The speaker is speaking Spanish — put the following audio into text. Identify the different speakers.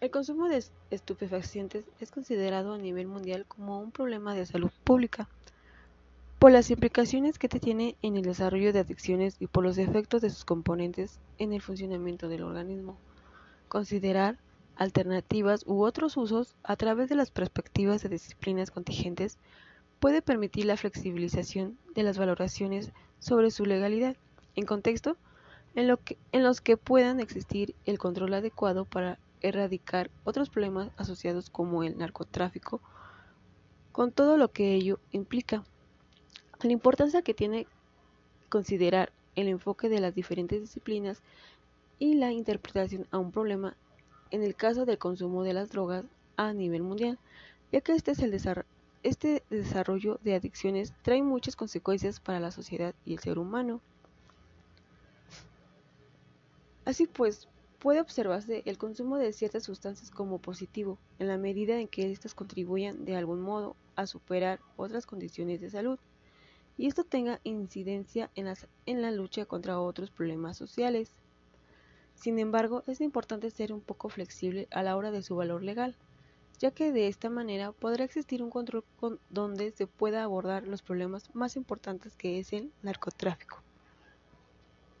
Speaker 1: El consumo de estupefacientes es considerado a nivel mundial como un problema de salud pública, por las implicaciones que tiene en el desarrollo de adicciones y por los efectos de sus componentes en el funcionamiento del organismo. Considerar alternativas u otros usos a través de las perspectivas de disciplinas contingentes puede permitir la flexibilización de las valoraciones sobre su legalidad, en contexto en, que, los que puedan existir el control adecuado para erradicar otros problemas asociados como el narcotráfico, con todo lo que ello implica. La importancia que tiene considerar el enfoque de las diferentes disciplinas y la interpretación a un problema en el caso del consumo de las drogas a nivel mundial, ya que este, es el este desarrollo de adicciones trae muchas consecuencias para la sociedad y el ser humano. Así pues, puede observarse el consumo de ciertas sustancias como positivo, en la medida en que éstas contribuyan de algún modo a superar otras condiciones de salud, y esto tenga incidencia en, la lucha contra otros problemas sociales. Sin embargo, es importante ser un poco flexible a la hora de su valor legal, ya que de esta manera podrá existir un control donde se pueda abordar los problemas más importantes que es el narcotráfico.